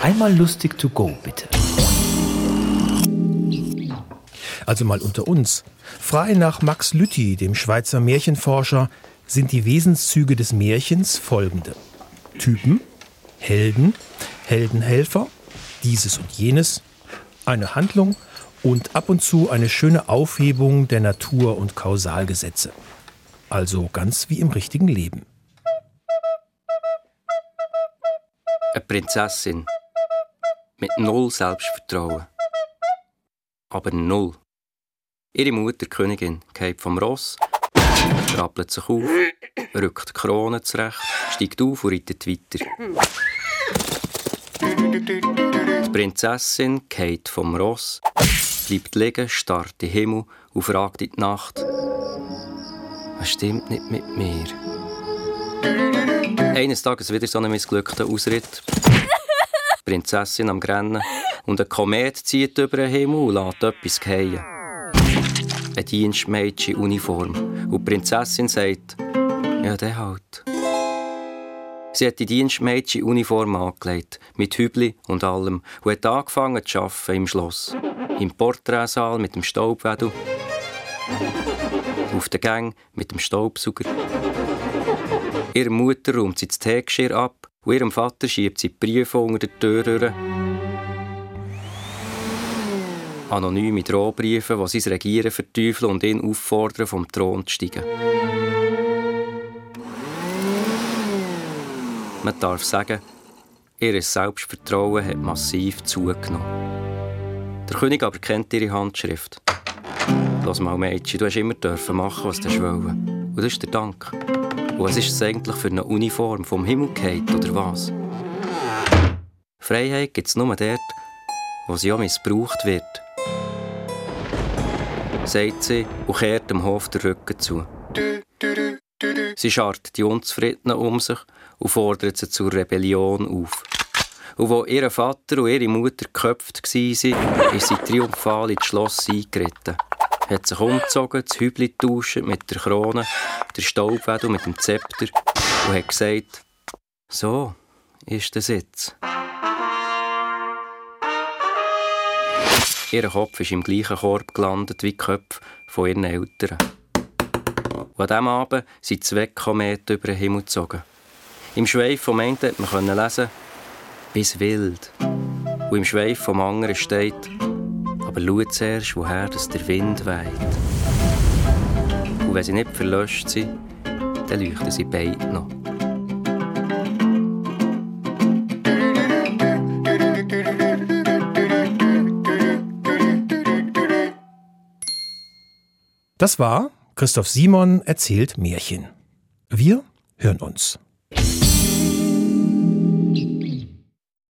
Einmal lustig to go, bitte. Also mal unter uns. Frei nach Max Lütti, dem Schweizer Märchenforscher, sind die Wesenszüge des Märchens folgende. Typen, Helden, Heldenhelfer, dieses und jenes, eine Handlung und ab und zu eine schöne Aufhebung der Natur- und Kausalgesetze. Also ganz wie im richtigen Leben. Eine Prinzessin mit null Selbstvertrauen. Aber null. Ihre Mutter, die Königin, geht vom Ross, rappelt sich auf, rückt die Krone zurecht, steigt auf und reitet weiter. Die Prinzessin geht vom Ross, bleibt liegen, starrt in den Himmel und fragt in die Nacht, was stimmt nicht mit mir? Eines Tages wieder so einen missglückten Ausritt. Prinzessin am Grennen und ein Komet zieht über den Himmel und lässt etwas fallen. Ein Dienstmädchen in Uniform. Und die Prinzessin sagt, ja, der halt. Sie hat die Dienstmädchen Uniform angelegt, mit Hübli und allem, und hat angefangen zu arbeiten im Schloss. Im Porträtsaal mit dem Staubwedel. Auf der Gang mit dem Staubsauger. Ihrer Mutter räumt sie das Teegeschirr ab und ihrem Vater schiebt sie die Briefe unter der Tür durch. Anonyme Drohbriefe, die sein Regieren verteufeln und ihn auffordern, vom Thron zu steigen. Man darf sagen, ihr Selbstvertrauen hat massiv zugenommen. Der König aber kennt ihre Handschrift. Lass mal, Mädchen, du hast immer dürfen machen, was du wollen. Und das ist der Dank. Und was ist es eigentlich für eine Uniform vom Himmel geht oder was? Freiheit gibt es nur dort, wo sie auch missbraucht wird. Sagt sie und kehrt dem Hof den Rücken zu. Sie scharrt die Unzufriedenen um sich und fordert sie zur Rebellion auf. Und wo ihr Vater und ihre Mutter geköpft waren, ist sie triumphal ins Schloss eingeritten. Hat sich umgezogen, das Hübli getauscht mit der Krone, der Staubwedel mit dem Zepter und hat gesagt, so ist der Sitz. Ihr Kopf ist im gleichen Korb gelandet wie die Köpfe von ihren Eltern. Und an diesem Abend sind zwei Kometen über den Himmel gezogen. Im Schweif vom einen konnte man lesen, bis wild. Und im Schweif vom anderen steht, aber schau zuerst, woher das der Wind weht. Und wenn sie nicht verlöscht sind, dann leuchten sie beide noch. Das war Christoph Simon erzählt Märchen. Wir hören uns.